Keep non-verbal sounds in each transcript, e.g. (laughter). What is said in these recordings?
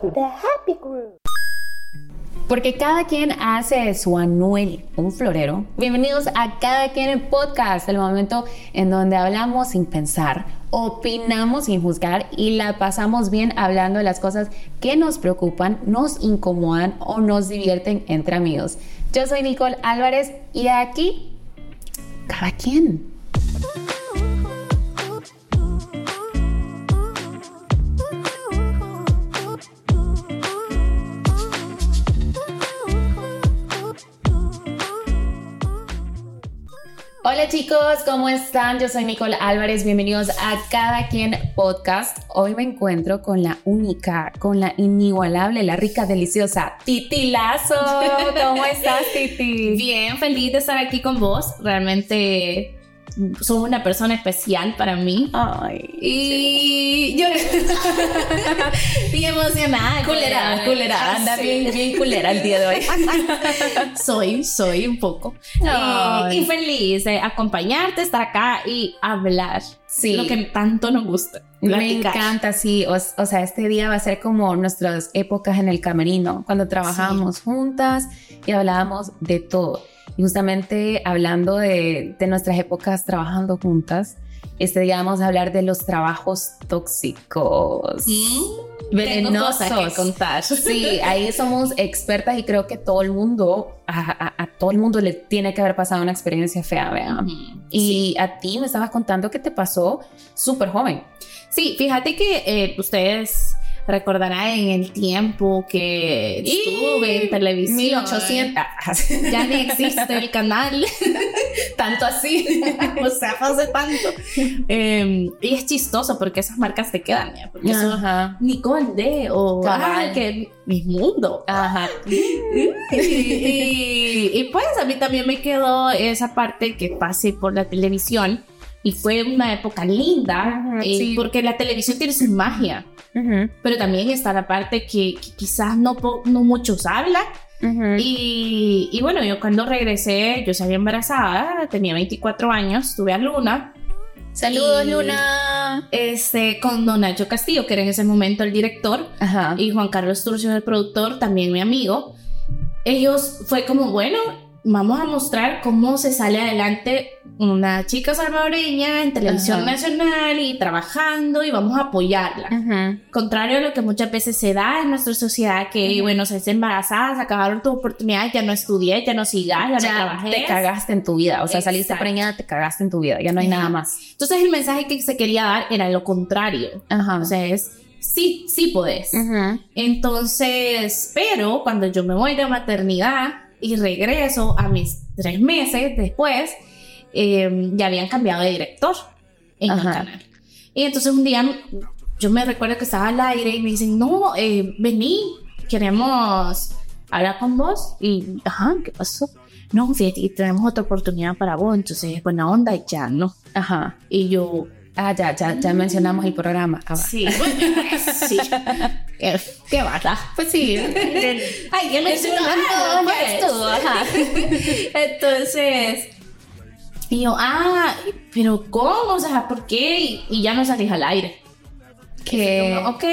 The Happy Group. Porque cada quien hace su anuel un florero. Bienvenidos a Cada quien en podcast, el momento en donde hablamos sin pensar, opinamos sin juzgar y la pasamos bien hablando de las cosas que nos preocupan, nos incomodan o nos divierten entre amigos. Yo soy Nicole Álvarez y aquí, cada quien. Hola chicos, ¿cómo están? Yo soy Nicole Álvarez, bienvenidos a Cada Quien Podcast. Hoy me encuentro con la única, con la inigualable, la rica, deliciosa Titi Lazo. (laughs) ¿Cómo estás, Titi? Bien, feliz de estar aquí con vos. Realmente sos una persona especial para mí. Ay. Y yo. (laughs) y emocionada. Culera, culera, anda Sí. bien, bien culera el día de hoy. (laughs) soy, soy un poco. Ay. Y, y feliz de acompañarte, estar acá y hablar. Sí. Lo que tanto nos gusta. Me encanta, sí. O, o sea, este día va a ser como nuestras épocas en el camerino, cuando trabajábamos juntas y hablábamos de todo. Y justamente hablando de, de nuestras épocas trabajando juntas, este día vamos a hablar de los trabajos tóxicos. Mm, Tengo Venenosos. cosas que contar. Sí, ahí somos expertas y creo que todo el mundo, a, a- a todo el mundo le tiene que haber pasado una experiencia fea, vean. Ujú. Y a ti me estabas contando que te pasó súper joven. Sí, fíjate que eh, ustedes recordarán en el tiempo que estuve en televisión. 1800. (laughs) Ya ni existe el canal. (laughs) Tanto así. (laughs) o sea, hace tanto. Eh, y es chistoso porque esas marcas te quedan. ¿ya? Porque. Nicole D o ah, que mi mundo. Ajá. y, y- y, pues a mí también me quedó esa parte que pasé por la televisión y fue una época linda Ajá, eh, sí. porque la televisión tiene su magia. Ujú, Pero también está la parte que, que quizás no, no muchos hablan. ujú. Y, y bueno, yo cuando regresé, yo salí embarazada, tenía 24 años, tuve a Luna, Saludos, y- Luna. este, con Don Nacho Castillo, que era en ese momento el director, Ajá. y Juan Carlos Turcio, el productor, también mi amigo. Ellos fue como, bueno, vamos a mostrar cómo se sale adelante una chica salvadoreña en televisión Ajá. nacional y trabajando y vamos a apoyarla. Ujú. Contrario a lo que muchas veces se da en nuestra sociedad, que Ujú. bueno, se hace embarazada, se acabaron tus oportunidades, ya no estudié, ya no sigas, ya, no Ya trabajé. te cagaste en tu vida. O sea, saliste Exacto. preñada, te cagaste en tu vida. Ya no hay Ajá. nada más. Entonces el mensaje que se quería dar era lo contrario. Ajá. O sea, es sí, sí podés. Entonces, pero cuando yo me voy de maternidad y regreso a mis tres meses después, eh, ya habían cambiado de director en el Ajá. canal. Y entonces un día yo me recuerdo que estaba al aire y me dicen, no, eh, vení, queremos hablar con vos. Y, ajá, ¿qué pasó? No, fíjate, y tenemos otra oportunidad para vos, entonces buena onda y ya, ¿no? Ajá. Y yo, Ah, ya, ya, ya mencionamos el programa. Ah, sí, (laughs) sí, ¿qué, qué pasa? Pues sí. Ay, ¿qué me estoy hablando? tú, ajá. (laughs) Entonces, y yo, ah, pero ¿cómo? O sea, ¿por qué? Y, ya no salís al aire. Que. Como, ok,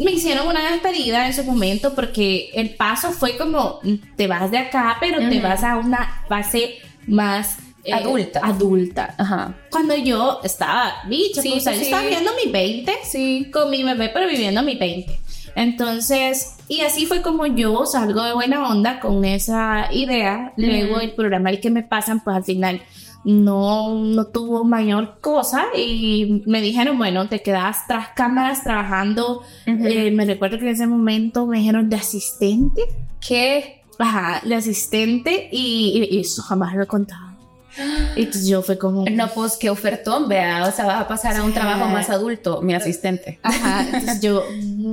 me hicieron una despedida en su momento porque el paso fue como, te vas de acá, pero te vas a una fase más eh, Adulta. Adulta. Ajá. Cuando yo estaba bicha, Sí, pues, o sea, sí, yo estaba viviendo mi 20 Sí. con mi bebé, pero viviendo mi 20. Entonces, y así fue como yo salgo de buena onda con esa idea. Luego el programa el que me pasan, pues al final no, no tuvo mayor cosa y me dijeron, bueno, te quedas tras cámaras trabajando. Ujú. Eh, me recuerdo que en ese momento me dijeron de asistente. ¿Qué? Ajá, de asistente y, y- y eso jamás lo he contado. Y entonces yo fue como... No, pues qué ofertón, vea. O sea, vas a pasar a un trabajo más adulto, mi asistente. Ajá, entonces yo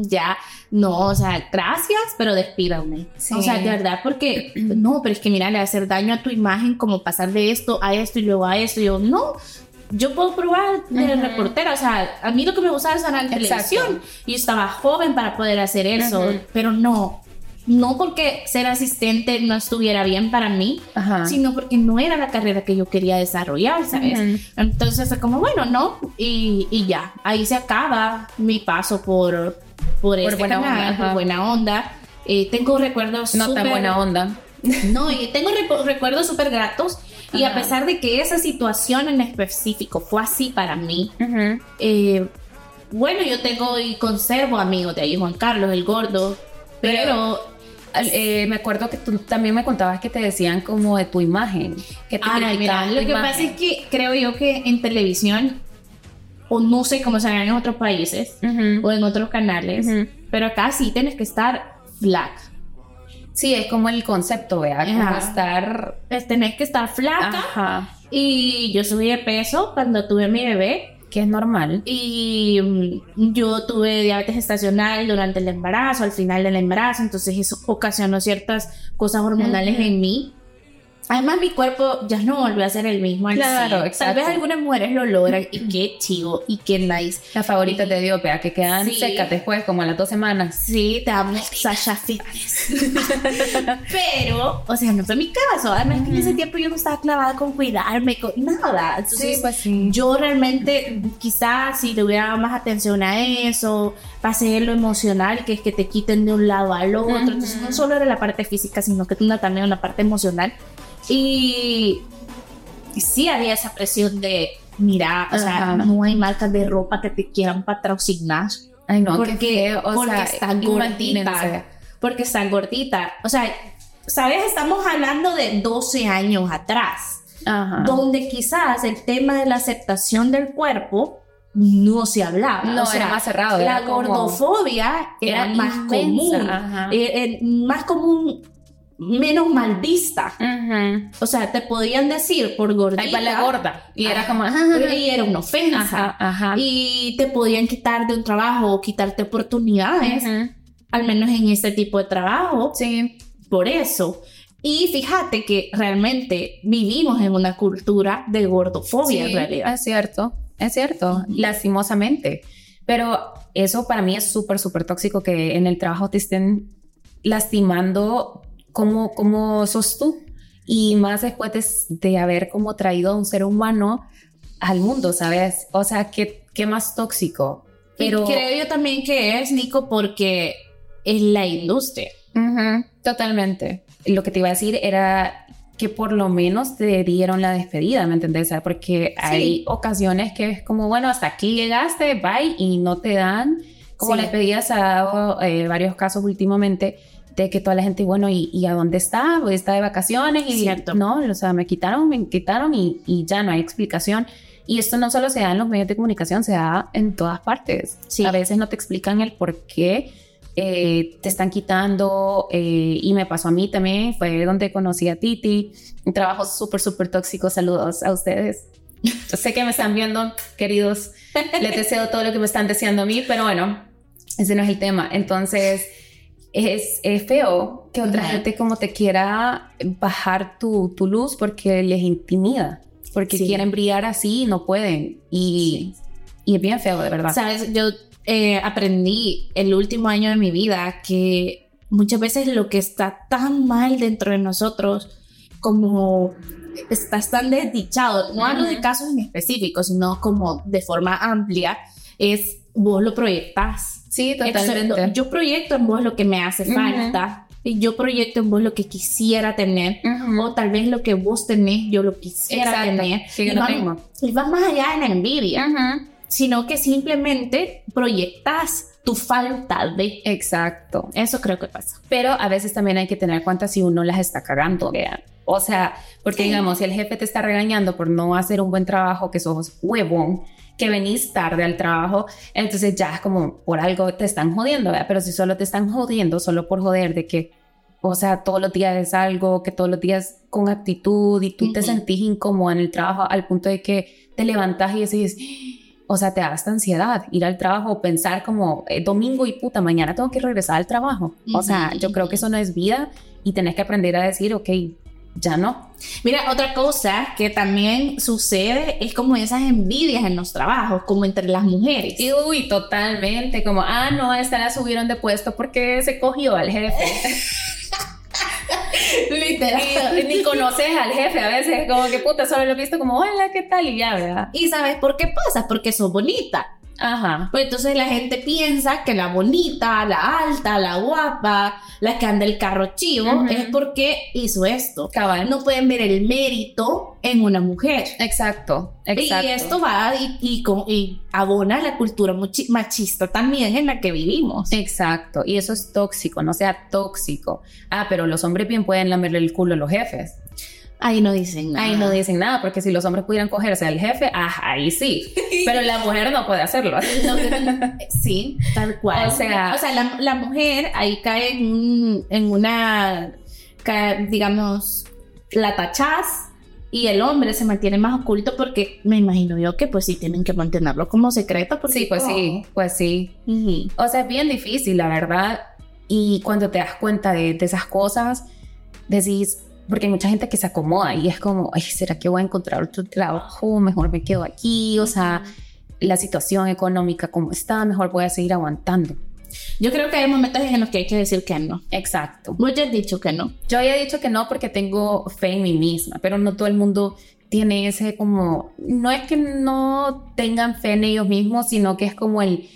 ya, no, o sea, gracias, pero despídame. Sí. O sea, de verdad, porque (clears throat) no, pero es que mira, le va a hacer daño a tu imagen como pasar de esto a esto y luego a esto. Y yo, no, yo puedo probar de reportera. O sea, a mí lo que me gustaba es ganar televisión. Y yo estaba joven para poder hacer eso, pero no. No porque ser asistente no estuviera bien para mí, Ajá. sino porque no era la carrera que yo quería desarrollar, ¿sabes? Entonces fue como, bueno, no, y, y ya, ahí se acaba mi paso por, por, este buena canal, onda, por ajá. buena onda. Eh, tengo recuerdos No tan súper- buena onda. (laughs) No, y tengo recu- recuerdos súper gratos. Y a Ajá. pesar de que esa situación en específico fue así para mí, eh, bueno, yo tengo y conservo amigos de ahí, Juan Carlos, el gordo, pero... Al- eh, me acuerdo que tú también me contabas que te decían como de tu imagen. Que te mira, tu lo que imagen. pasa es que creo yo que en televisión, o no sé cómo se hará en otros países, o en otros canales, pero acá sí tienes que estar flaca. Sí, es como el concepto, vea, como Ajá. estar... Es tenés que estar flaca. Ajá. Y yo subí de peso cuando tuve mi bebé. Que es normal. Y mm, yo tuve diabetes gestacional durante el embarazo, al final del embarazo, entonces eso ocasionó ciertas cosas hormonales en mí. Además, mi cuerpo ya no volvió a ser el mismo. al Claro, 100. Tal exacto. vez algunas mujeres lo logran y qué chivo y qué nice. Las favoritas de Dios, vea, que quedan Sí. secas después, como a las dos semanas. Sí, te amo, Sasha Fitness. (laughs) Pero, o sea, no fue mi caso. Además, que en ese tiempo yo no estaba clavada con cuidarme, con nada. Entonces, Sí, pues sí. yo realmente, quizás si le hubiera dado más atención a eso, pasé lo emocional, que es que te quiten de un lado al otro. Ujú. Entonces, no solo era la parte física, sino que también una parte emocional. Y, sí había esa presión de, mira, o sea, Ajá. no hay marcas de ropa que te quieran patrocinar. Ay, no, porque, qué feo, o porque sea, está imagínense. gordita. Porque está gordita. O sea, ¿sabes? Estamos hablando de 12 años atrás Ajá. donde quizás el tema de la aceptación del cuerpo no se hablaba. No, O sea, era más cerrado, La era como- gordofobia era, era más inmensa, común, eh, eh, más común, menos mal vista. Ujú. O sea, te podían decir por gordita. Ahí va la gorda. Y era como, ajá, Y era una ofensa. ajá, ajá. Y te podían quitar de un trabajo o quitarte oportunidades, al menos en este tipo de trabajo Sí, por eso. Y fíjate que realmente vivimos en una cultura de gordofobia sí, en realidad. es cierto, es cierto, lastimosamente. Pero eso para mí es súper, súper tóxico que en el trabajo te estén lastimando como, como sos tú. Y más después de, de haber como traído a un ser humano al mundo, ¿sabes? O sea, ¿qué, qué más tóxico? Pero... Y creo yo también que es, Nico, porque es la industria. Totalmente. Lo que te iba a decir era que por lo menos te dieron la despedida, ¿me entendés? Porque hay ocasiones que es como, bueno, hasta aquí llegaste, bye, y no te dan, como Sí. la despedida se ha dado eh, varios casos últimamente, de que toda la gente, bueno, ¿y, y a dónde está? Pues está de vacaciones y Cierto. no, o sea, me quitaron, me quitaron y, y ya no hay explicación. Y esto no solo se da en los medios de comunicación, se da en todas partes. Sí. A veces no te explican el por qué eh, te están quitando eh, y me pasó a mí también, fue donde conocí a Titi, un trabajo súper, súper tóxico, saludos a ustedes. Yo sé que me están viendo, queridos, les deseo todo lo que me están deseando a mí, pero bueno, ese no es el tema. Entonces, es, es feo que otra gente como te quiera bajar tu, tu luz porque les intimida, porque Sí. quieren brillar así y no pueden. Y, y es bien feo, de verdad. Sabes, yo eh, aprendí el último año de mi vida que muchas veces lo que está tan mal dentro de nosotros, como estás tan desdichado, no hablo de casos en específico, sino como de forma amplia, es vos lo proyectas. Sí, Excepto, totalmente. yo proyecto en vos lo que me hace falta. Y yo proyecto en vos lo que quisiera tener. Ujú. O tal vez lo que vos tenés, yo lo quisiera Exacto, tener. yo y, va, y va más allá de la envidia, Ujú. sino que simplemente proyectas tu falta de. Exacto. Eso creo que pasa. Pero a veces también hay que tener cuenta si uno las está cagando, vean. O sea, porque Sí. digamos, si el jefe te está regañando por no hacer un buen trabajo, que sos huevón, que venís tarde al trabajo, entonces ya es como por algo te están jodiendo, ¿verdad? Pero si solo te están jodiendo, solo por joder de que, o sea, todos los días es algo, que todos los días con actitud y tú te sentís incómoda en el trabajo al punto de que te levantas y decís, o sea, te da esta ansiedad ir al trabajo, pensar como eh, domingo y puta, mañana tengo que regresar al trabajo. O sea, yo creo que eso no es vida y tenés que aprender a decir, ok, ya no. Mira, otra cosa que también sucede es como esas envidias en los trabajos, como entre las mujeres. Y uy, totalmente, como, ah, no, esta la subieron de puesto porque se cogió al jefe. (laughs) Literal. y ni conoces al jefe a veces, como que puta, solo lo he visto como, hola, ¿qué tal? Y ya, ¿verdad? ¿Y sabes por qué pasa? Porque sos bonita. Ajá. Pues entonces la gente piensa que la bonita, la alta, la guapa, la que anda el carro chivo, es porque hizo esto. Cabal. No pueden ver el mérito en una mujer. Exacto, exacto. Y esto va y, y, con- y abona la cultura machista también en la que vivimos. Exacto, y eso es tóxico, no sea tóxico. Ah, pero los hombres bien pueden lamerle el culo a los jefes. Ahí no dicen nada. Ahí no dicen nada, porque si los hombres pudieran cogerse al jefe, ah, ahí sí. (laughs) Pero la mujer no puede hacerlo. No, sí, tal cual. O sea- o sea la, la mujer ahí cae en, un- en una, cae, digamos, la tachás y el hombre se mantiene más oculto porque me imagino yo que pues sí tienen que mantenerlo como secreto. Porque, Sí, pues sí, pues sí. Ujú. O sea, es bien difícil, la verdad. Y cuando te das cuenta de, de esas cosas, decís, porque hay mucha gente que se acomoda y es como, ay, ¿será que voy a encontrar otro trabajo? Mejor me quedo aquí. O sea, la situación económica como está, mejor voy a seguir aguantando. Yo creo que hay momentos en los que hay que decir que no. Exacto. Vos ya has dicho que no. Yo había dicho que no porque tengo fe en mí misma, pero no todo el mundo tiene ese como, no es que no tengan fe en ellos mismos, sino que es como el,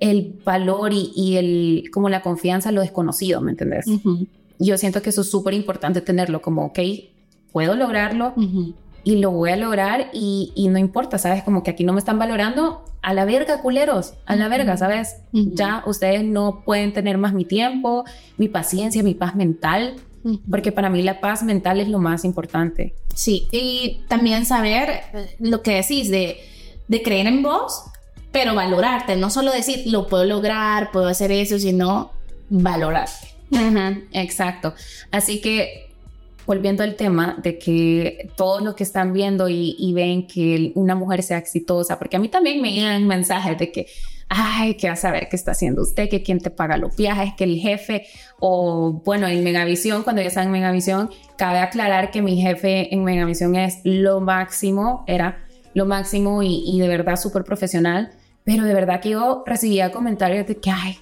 el valor y, y el, como la confianza en lo desconocido, ¿me entendés? Ujú, Yo siento que eso es súper importante tenerlo como, ok, puedo lograrlo y lo voy a lograr y, y no importa, ¿sabes? Como que aquí no me están valorando, a la verga, culeros, a la verga, ¿sabes? Ya ustedes no pueden tener más mi tiempo, mi paciencia, mi paz mental, porque para mí la paz mental es lo más importante. Sí, y también saber eh, lo que decís de, de creer en vos, pero valorarte, no solo decir lo puedo lograr, puedo hacer eso, sino valorarte. Exacto. Así que, volviendo al tema de que todos los que están viendo y, ven que una mujer sea exitosa, porque a mí también me llegan mensajes de que, ay, que vas a ver qué está haciendo usted, que quién te paga los viajes, que el jefe, o bueno, en Megavisión, cuando yo estaba en Megavisión, cabe aclarar que mi jefe en Megavisión es lo máximo, era lo máximo y, y de verdad súper profesional, pero de verdad que yo recibía comentarios de que, ay,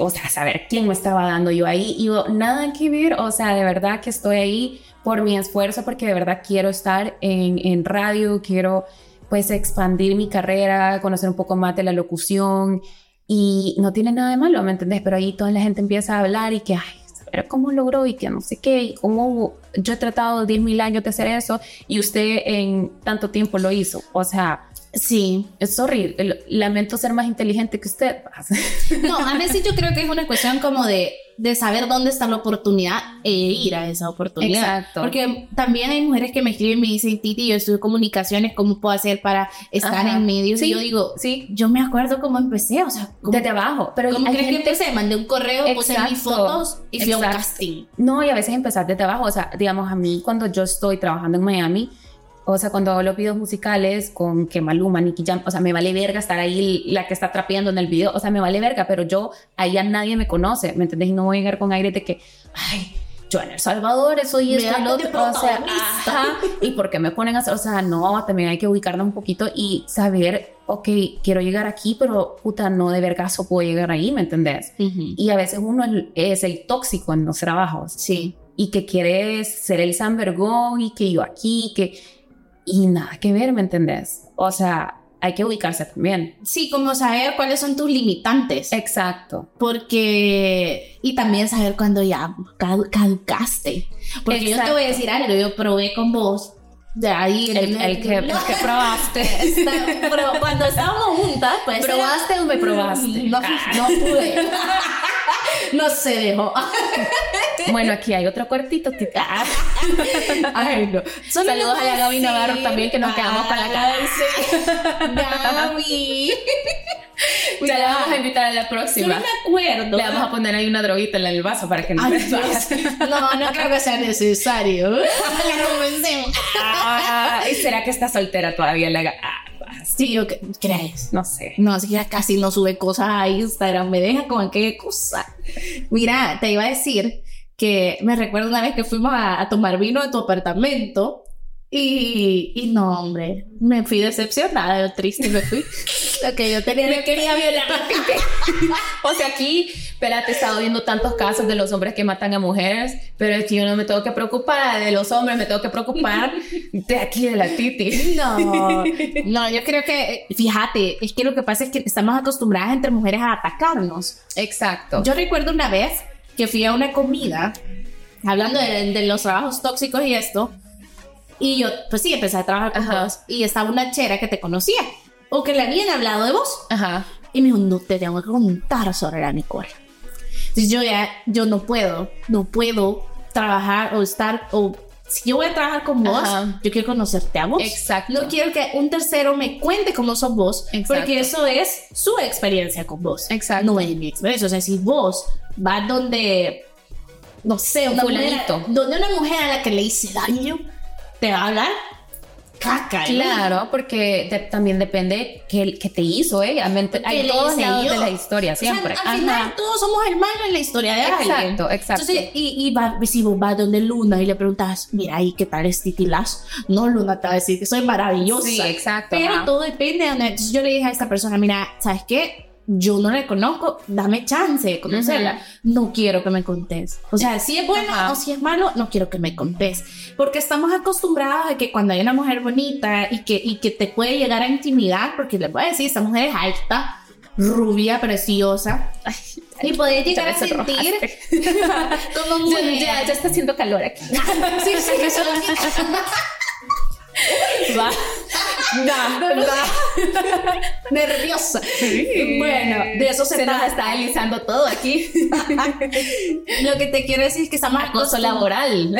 o sea, saber quién me estaba dando yo ahí. Y yo, nada que ver, o sea, de verdad que estoy ahí por mi esfuerzo, porque de verdad quiero estar en, en radio, quiero pues expandir mi carrera, conocer un poco más de la locución y no tiene nada de malo, ¿me entendés? Pero ahí toda la gente empieza a hablar y que, ay, saber cómo logró y que no sé qué, y cómo yo he tratado 10 mil años de hacer eso y usted en tanto tiempo lo hizo. O sea, Sí. es horrible. Lamento ser más inteligente que usted. (laughs) No, a veces yo creo que es una cuestión como de, de saber dónde está la oportunidad e ir a esa oportunidad. Exacto. Porque también hay mujeres que me escriben y me dicen, Titi, yo estudio comunicaciones, ¿cómo puedo hacer para estar Ajá. en medios? Sí, y yo digo, sí. yo me acuerdo cómo empecé, o sea, ¿cómo, Desde abajo. Pero ¿cómo crees gente- que empecé? Mandé un correo, puse mis Exacto. fotos y fui a un Exacto. casting. No, y a veces empezar desde abajo. O sea, digamos, a mí cuando yo estoy trabajando en Miami, o sea, cuando hago los videos musicales con que Maluma, Nicky Jam, o sea, me vale verga estar ahí la que está trapeando en el video, o sea, me vale verga, pero yo, ahí ya nadie me conoce, ¿me entendés? Y no voy a llegar con aire de que, ay, yo en El Salvador soy esto y lo otro, o sea, ajá, y por qué me ponen a hacer, o sea, no, también hay que ubicarnos un poquito y saber, ok, quiero llegar aquí, pero puta, no de vergazo puedo llegar ahí, ¿me entendés? Y a veces uno es, es el tóxico en los trabajos Sí. y que quiere ser el San Vergón y que yo aquí, que... Y nada que ver, ¿me entendés? O sea, hay que ubicarse también. Sí, como saber cuáles son tus limitantes. Exacto. Porque, y también saber cuándo ya cadu- caducaste. Porque yo te voy a Exacto. decir algo, yo probé con vos. De ahí, El, el que, (laughs) el que probaste. Está- pero cuando estábamos juntas, pues. ¿Probaste o me probaste? No, no pude. (laughs) no se dejó. Bueno, aquí hay otro cuartito. (laughs) Ay, no. Saludos a la Gaby Navarro también, que nos quedamos con la cara. Gaby. Ya la vamos a invitar a la próxima. me acuerdo. Le vamos a poner ahí una droguita en el vaso para que no Ay. No, no creo que sea necesario. (laughs) Ah, ¿Y será que está soltera todavía? La ah, Sí, yo crees. no sé. No, así que ya casi no sube cosas a Instagram, me deja con aquella cosa. Mira, te iba a decir que me recuerdo una vez que fuimos a, a tomar vino en tu apartamento Y, y no, hombre, me fui decepcionada, triste me fui. (laughs) Lo que yo tenía, me quería violar (laughs) O sea, aquí, espérate, he estado viendo tantos casos de los hombres que matan a mujeres, pero es que yo no me tengo que preocupar de los hombres, me tengo que preocupar (laughs) de aquí, de la Titi. No, no, yo creo que, fíjate, es que lo que pasa es que estamos acostumbradas entre mujeres a atacarnos. Exacto. Yo recuerdo una vez que fui a una comida, hablando de, de los trabajos tóxicos y esto, y yo, pues sí, empecé a trabajar con vos. Y estaba una chera que te conocía. O que le habían hablado de vos. Ajá. Y me dijo, no te tengo que contar sobre la Nicole. Entonces yo ya, yo no puedo, no puedo trabajar o estar, o si yo voy a trabajar con vos, yo quiero conocerte a vos. Exacto. No quiero que un tercero me cuente cómo sos vos, Exacto. porque eso es su experiencia con vos. Exacto. No es mi experiencia. O sea, si vos vas donde, no sé, una mujer, donde una mujer a la que le hice daño, te va a hablar caca. ¿eh? Claro, porque de- también depende qué, qué te hizo ella. Mente- Hay todos lados de la historia, O sea, siempre. al final Ajá. todos somos hermanos en la historia de alguien. Exacto, exacto. Entonces, y, y va, si vos vas donde Luna y le preguntas, mira, ahí qué tal es titilazo? No, Luna te va a decir que soy maravillosa. Sí, exacto, Pero ajá. todo depende de donde. Entonces yo le dije a esta persona, mira, ¿sabes qué? Yo no la conozco, dame chance de conocerla. No quiero que me contés. O sea, si es bueno Ajá. o si es malo, no quiero que me contés. Porque estamos acostumbrados a que cuando hay una mujer bonita y que, y que te puede llegar a intimidar, porque les voy a decir, esta mujer es alta, rubia, preciosa. Y poder llegar a sentir (laughs) (laughs) como Ya, ya, ya está haciendo calor aquí. (laughs) Sí, sí, eso (laughs) Va. Va, va. nerviosa. Bueno, de eso se, Se nos está deslizando todo aquí. (laughs) Lo que te quiero decir es que estamos Acoso laboral. (laughs)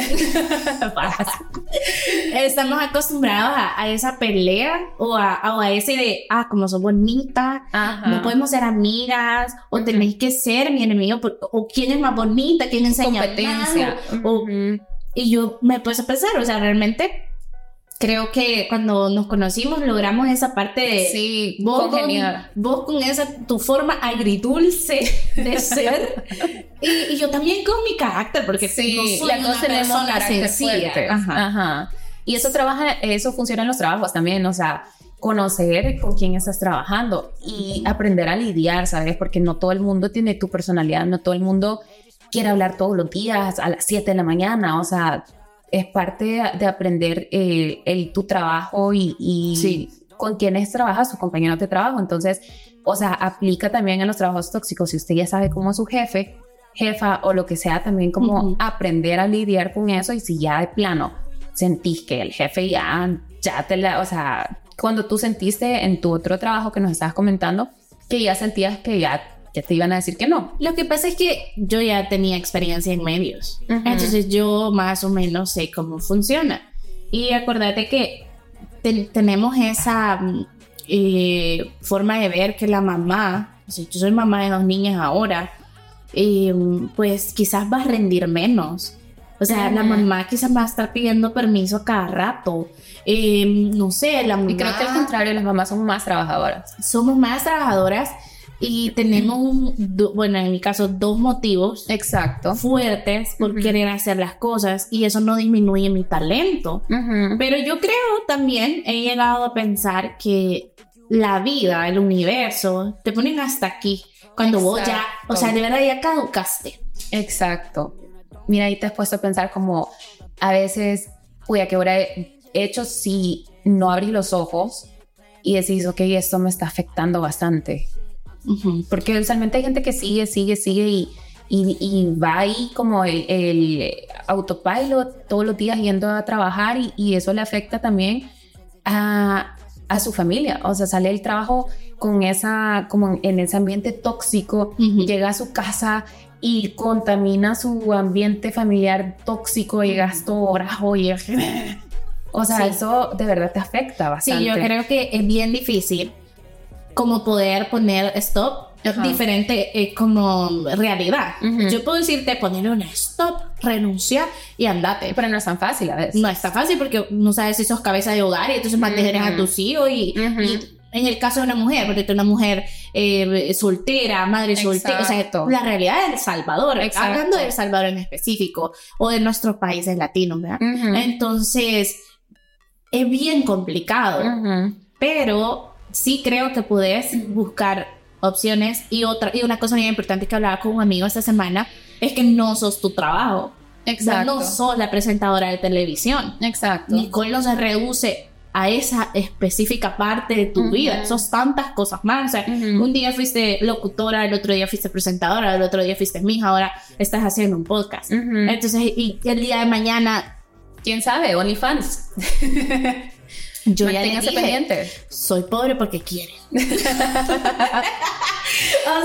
estamos acostumbrados a, a esa pelea o a, o a ese de, ah, como sos bonita, Ajá. no podemos ser amigas, o tenéis que ser mi enemigo, o quién es más bonita, quién enseña competencia. más, o- y yo me puse a pensar, o sea, realmente creo que cuando nos conocimos logramos esa parte de... Sí, Vos con, vos con esa, tu forma agridulce de (laughs) ser. y, y yo también con mi carácter, porque Sí, no soy las una dos tenemos carácter fuerte. Ajá. Ajá. Y eso trabaja, eso funciona en los trabajos también, o sea, conocer con quién estás trabajando y aprender a lidiar, ¿sabes? Porque no todo el mundo tiene tu personalidad, no todo el mundo quiere hablar todos los días a las 7 de la mañana, o sea, es parte de, de aprender eh, el, tu trabajo y, y Sí. con quiénes trabajas, tus compañeros de trabajo. Entonces, o sea, aplica también en los trabajos tóxicos. Si usted ya sabe cómo es su jefe, jefa o lo que sea, también como aprender a lidiar con eso. Y si ya de plano sentís que el jefe ya, ya te la, o sea, cuando tú sentiste en tu otro trabajo que nos estabas comentando, que ya sentías que ya, ya te iban a decir que no. Lo que pasa es que yo ya tenía experiencia en medios. Ujú. Entonces yo más o menos sé cómo funciona. Y acuérdate que ten- tenemos esa mm, eh, forma de ver que la mamá, o sea, yo soy mamá de dos niñas ahora, eh, pues quizás va a rendir menos. O sea, la Ujú. mamá quizás va a estar pidiendo permiso cada rato. Eh, no sé, la mamá... Y creo que al contrario, las mamás son más trabajadoras. Somos más trabajadoras y tenemos, un, do- bueno, en mi caso, dos motivos Exacto. fuertes por querer hacer las cosas y eso no disminuye mi talento. Pero yo creo también, he llegado a pensar que la vida, el universo, te ponen hasta aquí. Cuando vos ya, o sea, de verdad ya caducaste. Exacto. Mira, ahí te has puesto a pensar como a veces, uy, ¿a qué hora he hecho si no abrí los ojos y decís, ok, esto me está afectando bastante? Porque usualmente hay gente que sigue, sigue, sigue y, y, y va ahí como el, el autopilot todos los días yendo a trabajar y, y eso le afecta también a, a su familia. O sea, sale del trabajo con esa, como en ese ambiente tóxico, Ujú. llega a su casa y contamina su ambiente familiar tóxico, llegas todo brajo y... (laughs) O sea, Sí. eso de verdad te afecta bastante. Sí, yo creo que es bien difícil como poder poner stop Ajá. diferente eh, como realidad. Ujú. Yo puedo decirte poner un stop, renuncia y andate. Pero no es tan fácil a veces. No está fácil porque no sabes si sos cabeza de hogar y entonces mantienes a Ujú. tus hijos y, Ujú. y en el caso de una mujer, porque tú una mujer eh, soltera, madre soltera, o sea, Exacto. la realidad de El Salvador, Exacto. hablando de El Salvador en específico o de nuestros países latinos, ¿verdad? Ujú. Entonces, es bien complicado, Ujú. pero sí creo que puedes buscar opciones y otra y una cosa muy importante que hablaba con un amigo esta semana es que no sos tu trabajo. Exacto. No sos la presentadora de televisión. Exacto. Nicole no se reduce a esa específica parte de tu Ujú. vida. Sos tantas cosas más. O sea, Ujú. un día fuiste locutora, el otro día fuiste presentadora, el otro día fuiste mija, ahora estás haciendo un podcast. Entonces, y el día de mañana, ¿Quién sabe? OnlyFans. (laughs) yo ya le Manténgase dije, pendiente. soy pobre porque quiere. (laughs) o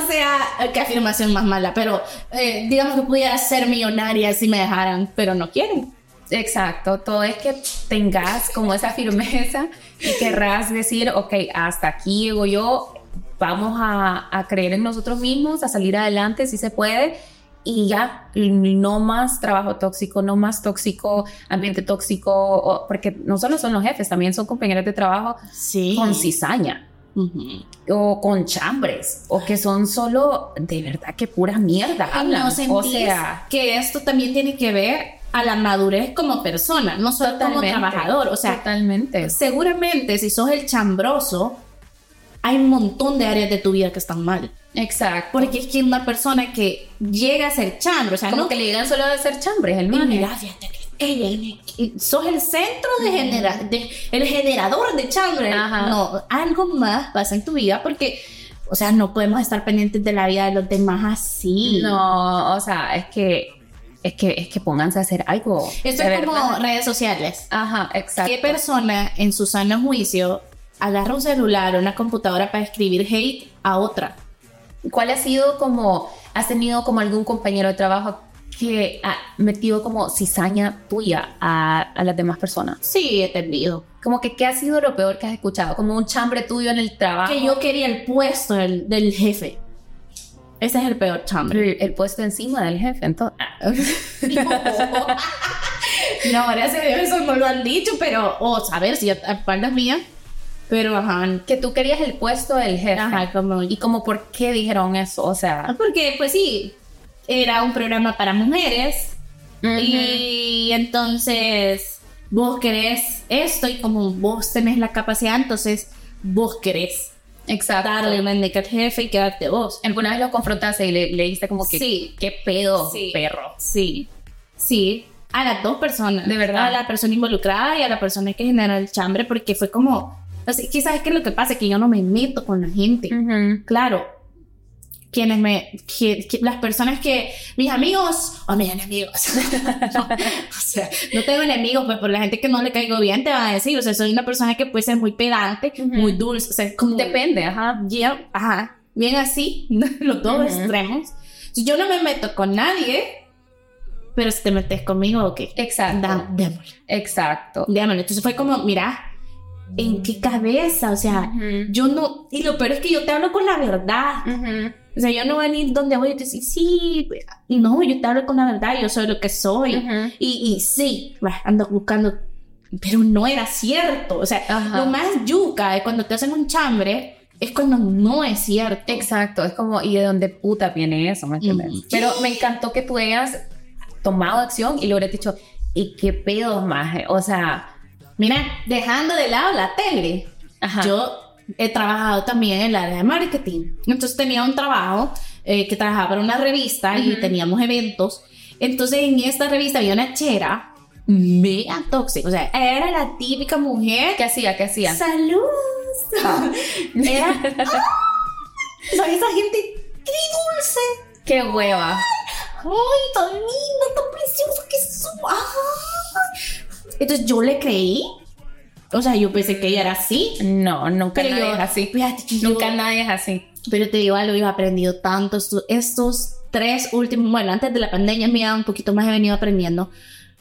sea, qué afirmación más mala, pero eh, digamos que pudiera ser millonaria si me dejaran, pero no quieren. Exacto, todo es que tengas como esa firmeza y querrás decir, ok, hasta aquí llego yo, vamos a, a creer en nosotros mismos, a salir adelante si se puede y ya, no más trabajo tóxico, no más tóxico, ambiente tóxico, porque no solo son los jefes, también son compañeros de trabajo Sí. con cizaña Ujú. o con chambres o que son solo de verdad que pura mierda hablan. ¿No o sea, que esto también tiene que ver a la madurez como persona, no solo como totalmente, trabajador? O sea, totalmente. seguramente si sos el chambroso, hay un montón de áreas de tu vida que están mal. Exacto. Porque es que una persona que llega a ser chambro, o sea, Como no que le digan solo de ser chambres, el Y man. mira, fíjate que ella sos el centro de genera de- el generador de chambre. Ajá. No, algo más pasa en tu vida porque, o sea, no podemos estar pendientes de la vida de los demás así. No, o sea, es que, es que, es que pónganse a hacer algo. Esto es como redes sociales. Ajá, exacto. ¿Qué persona en su sano juicio agarra un celular o una computadora para escribir hate a otra? ¿Cuál ha sido como, has tenido como algún compañero de trabajo que ha metido como cizaña tuya a, a las demás personas? Sí, he tenido. Como que, ¿qué ha sido lo peor que has escuchado? Como un chambre tuyo en el trabajo. Que yo quería el puesto del, del jefe. Ese es el peor chambre. el, el puesto encima del jefe, entonces. (laughs) (laughs) No, gracias a Dios eso no lo han dicho, pero, o saber si a espaldas mías, pero ajá, Que tú querías el puesto del jefe. ajá, como, Y como, ¿por qué dijeron eso? O sea, porque pues sí, era un programa para mujeres y entonces vos querés esto y como vos tenés la capacidad, entonces vos querés exacto. darle una indica al jefe y quedarte vos. ¿Alguna vez lo confrontaste y le, le dijiste como que, Sí. qué pedo, Sí. perro? Sí, sí, a las dos personas. De verdad. A la persona involucrada y a la persona que generó el chambre, porque fue como, sea, quizás es que lo que pasa es que yo no me meto con la gente. Claro, quienes me, que- que- las personas que, mis amigos o mis enemigos. no, (laughs) o sea, no tengo enemigos, pues por la gente que no le caigo bien te van a decir, o sea, soy una persona que puede ser muy pedante, Ujú. muy dulce, o sea, es como, Depende, ajá. ajá, bien así, (laughs) los dos Ujú. extremos. Si yo no me meto con nadie, pero si te metes conmigo, ok. Exacto. Da- démosle, Exacto. démosle. Entonces fue como, mira, ¿en qué cabeza? O sea, Ujú. yo no, y lo peor es que yo te hablo con la verdad. Ujú. O sea, yo no voy a ir donde voy y te decir, sí, no, yo te hablo con la verdad, yo soy lo que soy. Ujú. Y, y sí, ando buscando, pero no era cierto. O sea, lo más yuca de cuando te hacen un chambre es cuando no es cierto. Exacto, es como, ¿y de dónde puta viene eso? ¿Me entiendes? Pero me encantó que tú hayas tomado acción y le hubieras dicho, ¿y qué pedo más? O sea, Mira, dejando de lado la tele, ajá. yo he trabajado también en el área de marketing. Entonces tenía un trabajo eh, que trabajaba para una revista y Ujú. teníamos eventos. Entonces en esta revista había una chera mega tóxica. O sea, era la típica mujer ¿Qué hacía? ¿Qué hacía? ¡Salud! Era. (laughs) ¡Ah! Son esa gente dulce. ¡Qué hueva! ¡Ay, tan linda, tan preciosa que son! ¡Ay! Entonces yo le creí. O sea, yo pensé que ella era así. No, nunca Pero nadie yo- es así. yo- Nunca nadie es así. Pero te digo algo, yo he aprendido tanto. esto- Estos tres últimos, bueno, antes de la pandemia, mira, un poquito más he venido aprendiendo.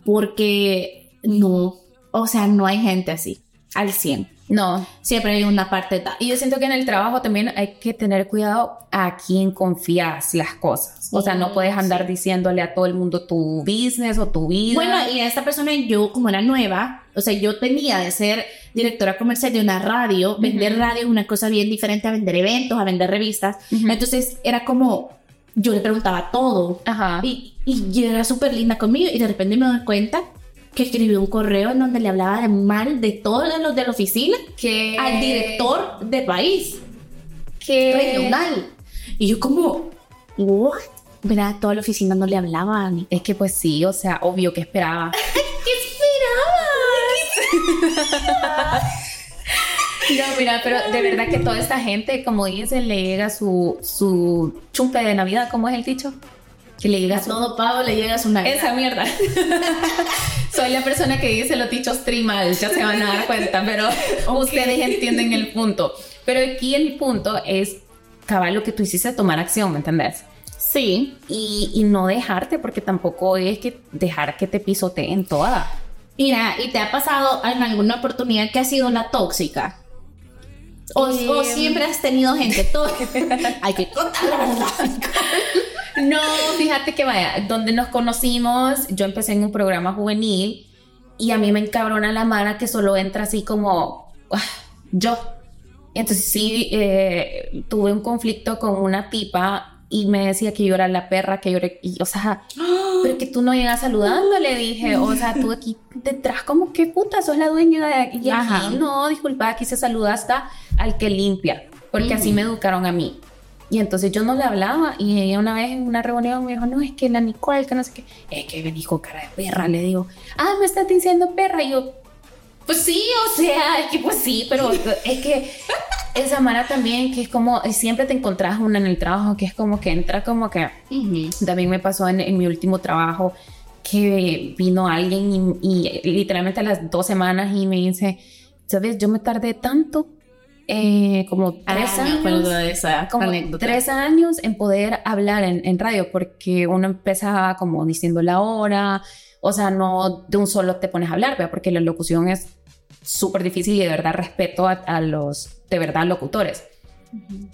Porque no, o sea, no hay gente así, al 100. No. Siempre hay una parte. Y yo siento que en el trabajo también hay que tener cuidado a quién confías las cosas. O sea, no Mm, puedes andar sí. diciéndole a todo el mundo tu business o tu vida. Bueno, y a esta persona yo, como era nueva, o sea, yo tenía de ser directora comercial de una radio. Vender radio es una cosa bien diferente a vender eventos, a vender revistas. Ujú. Entonces era como, yo le preguntaba todo. Ajá. Y, y era súper linda conmigo y de repente me doy cuenta que escribió un correo en donde le hablaba de mal de todos los de la oficina al director de país que regional. Y yo como, ¿what? Mira, toda la oficina no le hablaban. Es que pues sí, o sea, obvio que esperaba. (laughs) ¿Qué esperabas? (laughs) No, mira, pero de verdad que toda esta gente, como dicen, le llega su, su chumpe de Navidad, ¿cómo es el dicho? Que le llega A su... todo pavo le llega su Navidad. Esa mierda. (laughs) Soy la persona que dice los dichos trimal, ya se van a dar cuenta, pero (laughs) ustedes entienden el punto. Pero aquí el punto es, cabal, lo que tú hiciste, tomar acción, ¿me entendés? Sí. Y, y no dejarte, porque tampoco es que dejar que te pisoteen toda. Mira, ¿y te ha pasado en alguna oportunidad que has sido la tóxica? O, Eh, o siempre has tenido gente tóxica. (laughs) Hay que contar la verdad. No, fíjate que vaya, donde nos conocimos, yo empecé en un programa juvenil y a mí me encabrona la mano que solo entra así como "Ah, yo. Entonces sí, eh, tuve un conflicto con una tipa y me decía que yo era la perra, que yo era, y, o sea, (gasps) pero que tú no llegas saludando, le dije, o sea, tú aquí detrás como que puta, sos la dueña de aquí, y aquí, no, disculpa, aquí se saluda hasta al que limpia, porque así me educaron a mí. Y entonces yo no le hablaba y ella una vez en una reunión me dijo, no, es que la Nicole, que no sé qué, es que me dijo cara de perra, le digo, ah, me estás diciendo perra, y yo, pues sí, o sea, es que pues sí, pero es que esa Mara también, que es como, siempre te encontrás una en el trabajo, que es como que entra como que, también me pasó en, en mi último trabajo, que vino alguien y, y literalmente a las dos semanas y me dice, sabes, yo me tardé tanto, eh, como tres Ah, años de esa como anécdota. tres años en poder hablar en, en radio, porque uno empezaba como diciendo la hora, o sea, no de un solo te pones a hablar, ¿verdad? porque la locución es súper difícil y de verdad respeto a, a los, de verdad, locutores.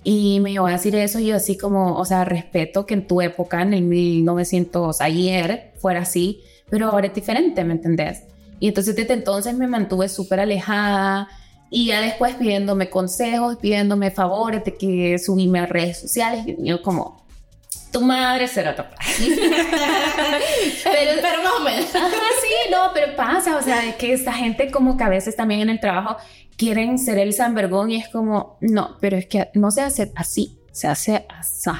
Y me iba a decir eso y yo así como, o sea, respeto que en tu época, en el 1900, ayer, fuera así, pero ahora es diferente, ¿me entendés? Y entonces desde entonces me mantuve súper alejada y ya después pidiéndome consejos, pidiéndome favores de que subíme a redes sociales. Y yo como, tu madre será tu (laughs) pero, pero más o menos. Ajá, sí, no, pero pasa, o sea, es que esta gente como que a veces también en el trabajo quieren ser el San Vergón y es como, no, pero es que no se hace así, se hace así.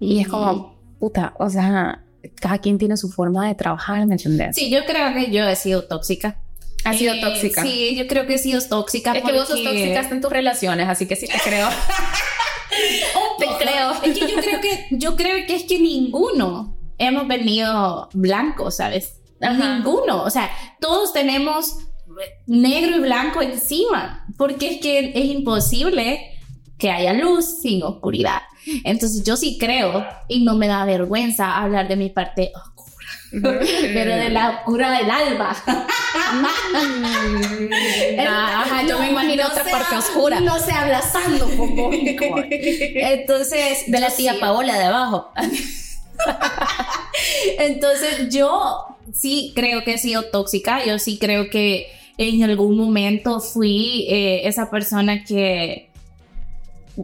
Y es como, puta, o sea, cada quien tiene su forma de trabajar, ¿me entiendes? Sí, yo creo que yo he sido tóxica. Has sido Eh, tóxica. Sí, yo creo que he sido tóxica. Es que vos sos porque- tóxica hasta en tus relaciones, así que sí te creo. (laughs) Un Te creo. Es que yo creo que, yo creo que es que ninguno hemos venido blancos, ¿sabes? Ajá. Ninguno. O sea, todos tenemos negro y blanco encima. Porque es que es imposible que haya luz sin oscuridad. Entonces yo sí creo y no me da vergüenza hablar de mi parte oscura. Pero de la oscura del alba. Ajá, yo me imagino No otra se parte oscura. No se abrazando con vos, Nicole. Entonces, De la tía sí- Paola de abajo. Entonces, yo sí creo que he sido tóxica. Yo sí creo que en algún momento fui eh, esa persona que.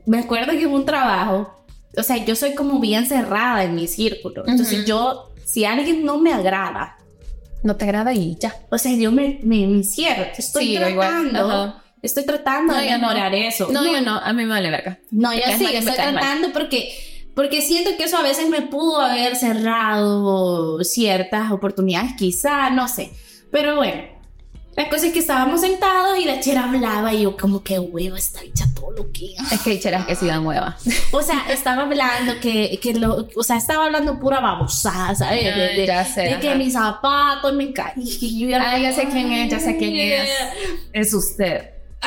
Me acuerdo que en un trabajo. O sea, yo soy como bien cerrada en mi círculo. Entonces, yo, si alguien no me agrada, No te agrada y ya. o sea, yo me, me, me cierro. Estoy Sí, yo igual. tratando. Estoy tratando No, de yo no. mejorar eso. No, yo no, a mí me vale verga. No, yo sí, mal y me estoy mal. tratando porque, porque siento que eso a veces me pudo haber cerrado ciertas oportunidades, quizá, no sé. Pero bueno, la cosa es que estábamos sentados y la chera hablaba y yo como que huevo, esta bicha todo lo que... Es que dicheras que sí dan hueva. O sea, estaba hablando que, que lo... O sea, estaba hablando pura babosada, ¿sabes? De, de- ya sé. de que mis zapatos me caí. yo Ah, ya sé quién es, ya sé quién es. Es usted. (laughs)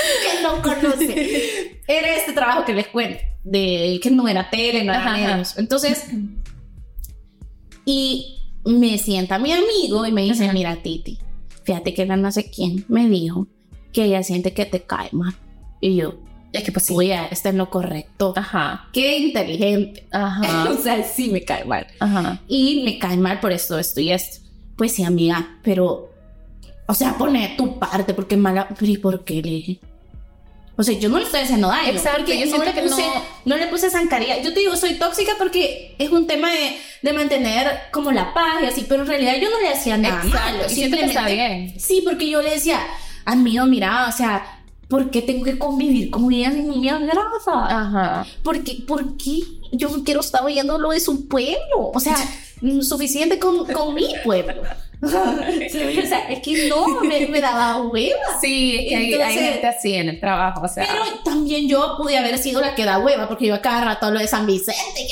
No, que no conoce. Era este trabajo que les cuento, de que no era tele, no era. Entonces, y me sienta mi amigo y me dice, mira Titi, fíjate que la no sé quién me dijo que ella siente que te cae mal. Y yo, Es que pues sí. oye, está en lo correcto. Ajá. Qué inteligente. Ajá. (laughs) o sea, sí me cae mal. Ajá. Y me cae mal por esto, esto y esto. Pues sí, amiga, pero, o sea, pone tu parte, porque es mala. ¿y por qué le dije? O sea, yo no le estoy haciendo daño. Exacto, porque yo siento le que puse, no- no le puse zancadilla. Yo te digo, soy tóxica porque es un tema de, de mantener como la paz y así, pero en realidad yo no le hacía nada Exacto, malo. y siento que está bien. Sí, porque yo le decía, amigo, mira, o sea, ¿por qué tengo que convivir con ella sin mi grasa? Ajá. ¿Por qué, ¿Por qué yo no quiero estar oyendo lo de su pueblo? O sea, (laughs) suficiente con, con mi pueblo. (laughs) o sea, es que no, me, me daba hueva. Sí, es que hay, hay Entonces- gente así en el trabajo, o sea. Pero también yo pude haber sido la que da hueva, porque yo a cada rato hablo de San Vicente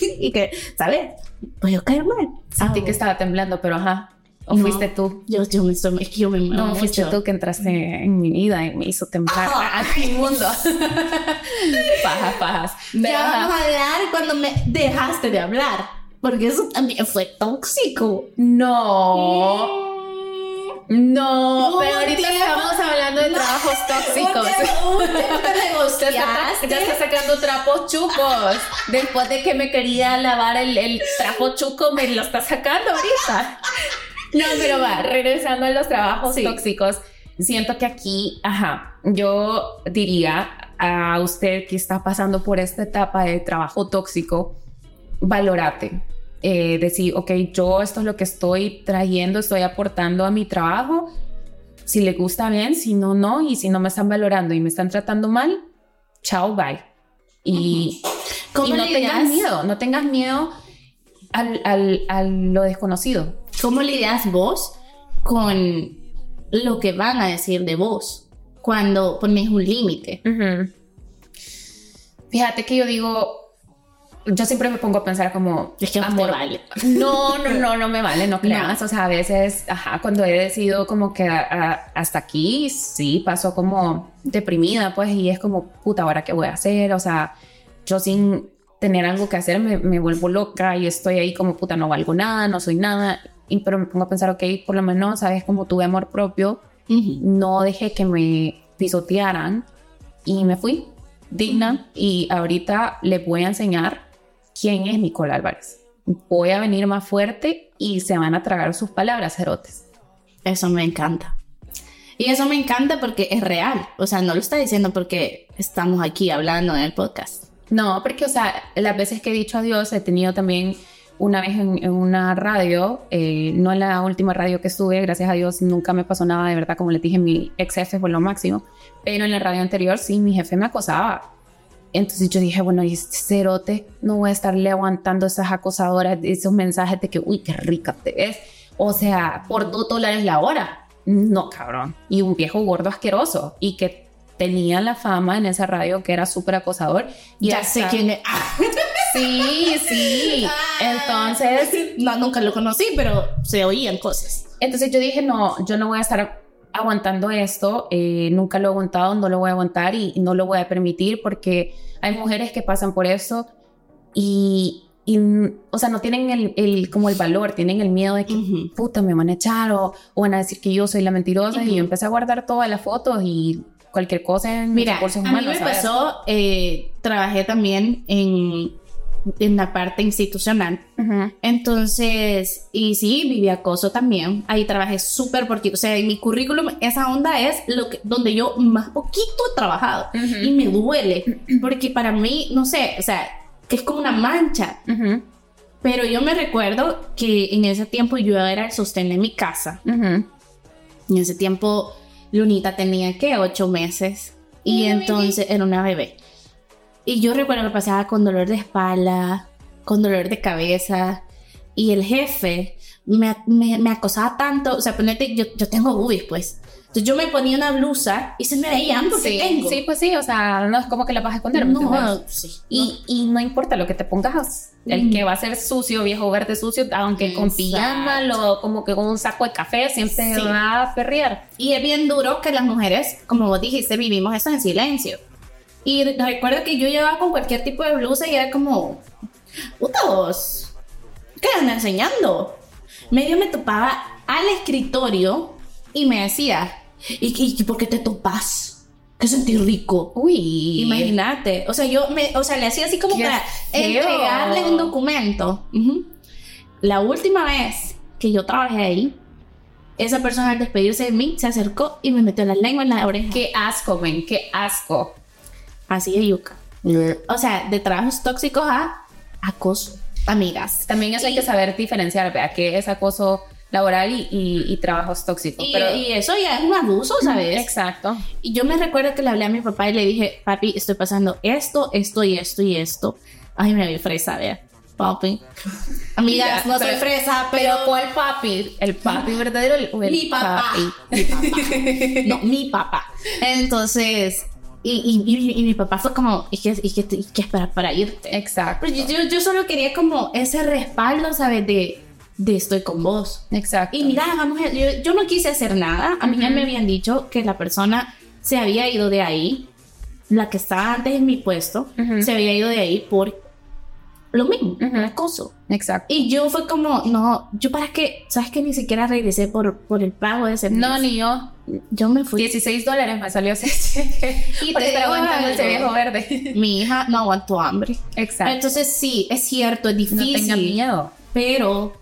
(laughs) y que, ¿sabes? Pues yo caer mal. sentí Ah, que estaba temblando, pero ajá. ¿O No. fuiste tú? Yo, yo me estoy, es que yo me No, fuiste mucho. tú que entraste en mi vida y me hizo temblar Ah. a mi mundo. (laughs) pajas, pajas. Ya vamos a hablar cuando me dejaste de hablar, porque eso también fue tóxico. No. No, pero ahorita estamos hablando de trabajos tóxicos. Ya (laughs) está, ya está sacando trapos chucos. Después de que me quería lavar el, el trapo chuco, me lo está sacando ahorita. No, pero va, regresando a los trabajos Sí. tóxicos, siento que aquí, ajá, yo diría a usted que está pasando por esta etapa de trabajo tóxico, valórate. Eh, decir, ok, yo esto es lo que estoy trayendo, estoy aportando a mi trabajo. Si le gusta bien, si no, no. Y si no me están valorando y me están tratando mal, chao, bye. Y, ¿Cómo y no tengas miedo, no tengas miedo al, al, a lo desconocido. ¿Cómo lidias vos con lo que van a decir de vos cuando pones un límite? Fíjate que yo digo, yo siempre me pongo a pensar como, Es que amor, vale. No, no, no, no me vale, no (laughs) creas. No. O sea, a veces, ajá, cuando he decidido como que a- a- hasta aquí, sí, paso como deprimida, pues, y es como, puta, ¿ahora qué voy a hacer? O sea, yo sin tener algo que hacer me, me vuelvo loca y estoy ahí como, puta, no valgo nada, no soy nada. Y, pero me pongo a pensar, ok, por lo menos, ¿sabes? Como tuve amor propio, Ujú. no dejé que me pisotearan y me fui digna y ahorita les voy a enseñar quién es Nicole Álvarez. Voy a venir más fuerte y se van a tragar sus palabras, cerotes. Eso me encanta. Y eso me encanta porque es real. O sea, no lo está diciendo porque estamos aquí hablando en el podcast. No, porque, o sea, las veces que he dicho adiós, he tenido también una vez en, en una radio, eh, no en la última radio que estuve, gracias a Dios nunca me pasó nada, de verdad, como les dije, mi ex jefe fue lo máximo, pero en la radio anterior sí, mi jefe me acosaba. Entonces yo dije, bueno, y este cerote, no voy a estarle aguantando esas acosadoras, esos mensajes de que, uy, qué rica te ves. O sea, por dos dólares la hora. No, cabrón. Y un viejo gordo asqueroso. Y que tenía la fama en esa radio que era súper acosador. Y ya hasta- sé quién es. (laughs) Sí, sí. (laughs) Entonces, no, nunca lo conocí, pero se oían cosas. entonces yo dije, no, yo no voy a estar aguantando esto, eh, nunca lo he aguantado, no lo voy a aguantar y, y no lo voy a permitir porque hay mujeres que pasan por eso y, y, o sea, no tienen el, el- como el valor, tienen el miedo de que, Ujú. puta, me van a echar o, o van a decir que yo soy la mentirosa y Ujú. yo empecé a guardar todas las fotos y cualquier cosa en Mira, recursos a mí humanos. me ¿sabes? pasó, eh, trabajé también en, en la parte institucional. Ujú. Entonces, y sí, viví acoso también. Ahí trabajé súper poquito. O sea, en mi currículum, esa onda es lo que, donde yo más poquito he trabajado. Ujú. Y me duele. Porque para mí, no sé, o sea, que es como una mancha. Ujú. Pero yo me recuerdo que en ese tiempo yo era el sostén de mi casa. En ese tiempo, Lunita tenía que ocho meses. Y entonces era una bebé. Y yo recuerdo que pasaba con dolor de espalda, con dolor de cabeza. Y el jefe me, me, me acosaba tanto. O sea, ponete, yo, yo tengo boobies, pues. Entonces yo me ponía una blusa y se me veían porque Sí, tengo. sí, pues sí, o sea, no es como que la vas a esconder. ¿me no, sí. Y, y no importa lo que te pongas, el Mm. que va a ser sucio, viejo, verde sucio, aunque con Exacto. pijama o como que con un saco de café, siempre Sí. va a perrear. Y es bien duro que las mujeres, como vos dijiste, vivimos eso en silencio. Y recuerdo que yo llevaba con cualquier tipo de blusa y era como, puta vos, ¿qué andan enseñando? Medio me topaba al escritorio y me decía, ¿y, y, por qué te topas? ¿Qué sentí rico? Uy, Imagínate, o sea, yo me, o sea, le hacía así como para feo. entregarle un documento. Ujú. La última vez que yo trabajé ahí, esa persona al despedirse de mí se acercó y me metió la lengua en la oreja. Qué asco, men, qué asco. Así de yuca. O sea, de trabajos tóxicos a acoso, amigas. También eso hay que saber diferenciar, vea, qué es acoso laboral y, y- y trabajos tóxicos. Y, pero, y eso ya es un abuso, ¿sabes? Exacto. Y yo me recuerdo que le hablé a mi papá y le dije, papi, estoy pasando esto, esto y esto y esto. Ay, me vi fresa, vea. Papi. (laughs) Amigas, Ya, no pero- soy fresa, pero... Pero ¿cuál papi? ¿El papi verdadero el mi papá. papi? Mi papá. (laughs) No, mi papá. Entonces, y, y, y- mi papá fue como, ¿y qué, y qué, y qué esperas para irte? Exacto. Pero yo, yo, solo quería como ese respaldo, ¿sabes? De, de estoy con vos. Exacto. Y mira, vamos, a- yo, yo no quise hacer nada. A mí ya Ujú. me habían dicho que la persona se había ido de ahí, la que estaba antes en mi puesto, Ujú. se había ido de ahí por lo mismo, Ujú. por acoso. Exacto. Y yo fue como, no, yo para qué, sabes que ni siquiera regresé por, por el pago de ese No, mes. ni yo. Yo me fui. 16 dólares me salió ese (laughs) cheque. Y por te estar aguantando ese viejo verde. (laughs) Mi hija no aguantó hambre. Exacto. Entonces sí, es cierto, es no difícil. tengan miedo. pero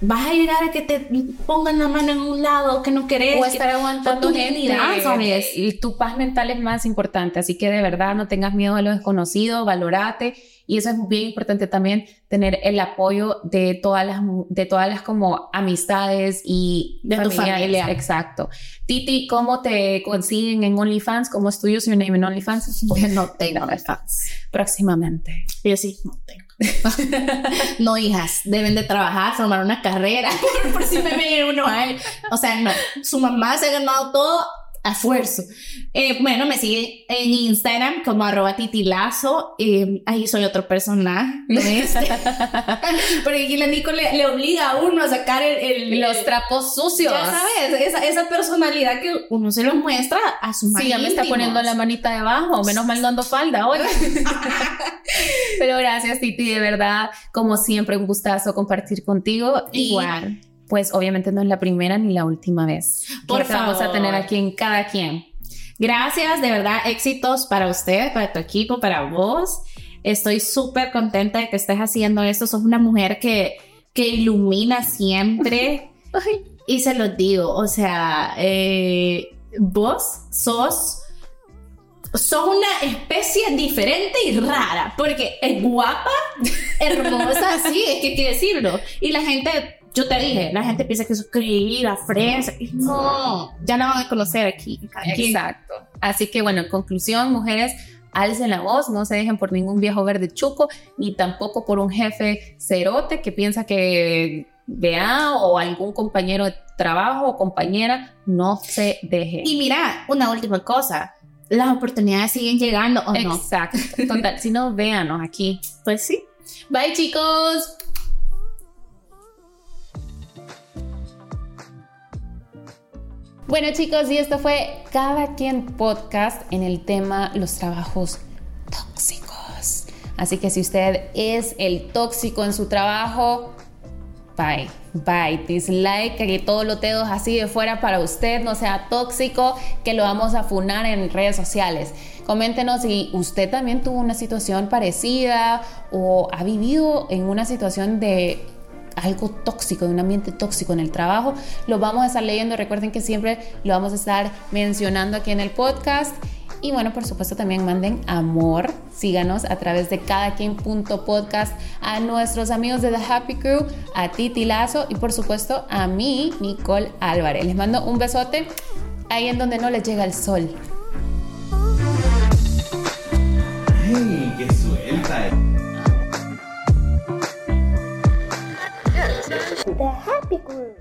vas a llegar a que te pongan la mano en un lado que no querés. O estar aguantando tu gente. ¿sabes? Y tu paz mental es más importante. Así que de verdad no tengas miedo a lo desconocido, valorate. Y eso es bien importante también, tener el apoyo de todas las, de todas las como amistades y De tu familia. Exacto. Titi, ¿cómo te consiguen en OnlyFans? ¿Cómo es tuyo username en OnlyFans? (laughs) no tengo fans. Próximamente. Yo sí, no tengo. (laughs) no, hijas, deben de trabajar, formar una carrera. por, (laughs) por si me viene uno a él. O sea, no. Su mamá se ha ganado todo a esfuerzo. Eh, bueno, me sigue en Instagram como arroba titilazo. eh, ahí soy otro personaje. (laughs) Porque aquí la Nico le, le obliga a uno a sacar el, el- Los trapos sucios. Ya sabes, esa, esa personalidad que uno se lo muestra a su Sí, ya me está poniendo la manita debajo. Menos mal no ando falda hoy. (laughs) Pero gracias, Titi, de verdad, como siempre, un gustazo compartir contigo. Igual. Pues obviamente no es la primera ni la última vez. Por te vamos a favor. tener aquí en cada quien. Gracias, de verdad, éxitos para usted, para tu equipo, para vos. Estoy súper contenta de que estés haciendo esto. Sos una mujer que, que ilumina siempre. (laughs) y se los digo, o sea, eh, vos sos, sos una especie diferente y rara, porque es guapa, (laughs) hermosa, sí, es que hay que decirlo. Y la gente, yo te dije, la gente piensa que sos creída, fresa. No, ya la van a conocer aquí. aquí. Exacto. Así que bueno, en conclusión, mujeres, alcen la voz, no se dejen por ningún viejo verde chuco, ni tampoco por un jefe cerote que piensa que vea o algún compañero de trabajo o compañera, no se deje. Y mira, una última cosa. Las oportunidades siguen llegando o no. Exacto, total. si no, véanos aquí. Pues sí. Bye, chicos. Bueno, chicos, y esto fue Cada quien podcast en el tema los trabajos tóxicos. Así que si usted es el tóxico en su trabajo, bye, bye, dislike, que todos los dedos así de fuera para usted, no sea tóxico, que lo vamos a funar en redes sociales. Coméntenos si usted también tuvo una situación parecida o ha vivido en una situación de algo tóxico, de un ambiente tóxico en el trabajo. Lo vamos a estar leyendo. Recuerden que siempre lo vamos a estar mencionando aquí en el podcast. Y bueno, por supuesto también manden amor. Síganos a través de cada quien punto podcast a nuestros amigos de The Happy Crew, a Titi Lazo y por supuesto a mí, Nicole Álvarez. Les mando un besote ahí en donde no les llega el sol. ¡Ay, qué suelta! the happy group.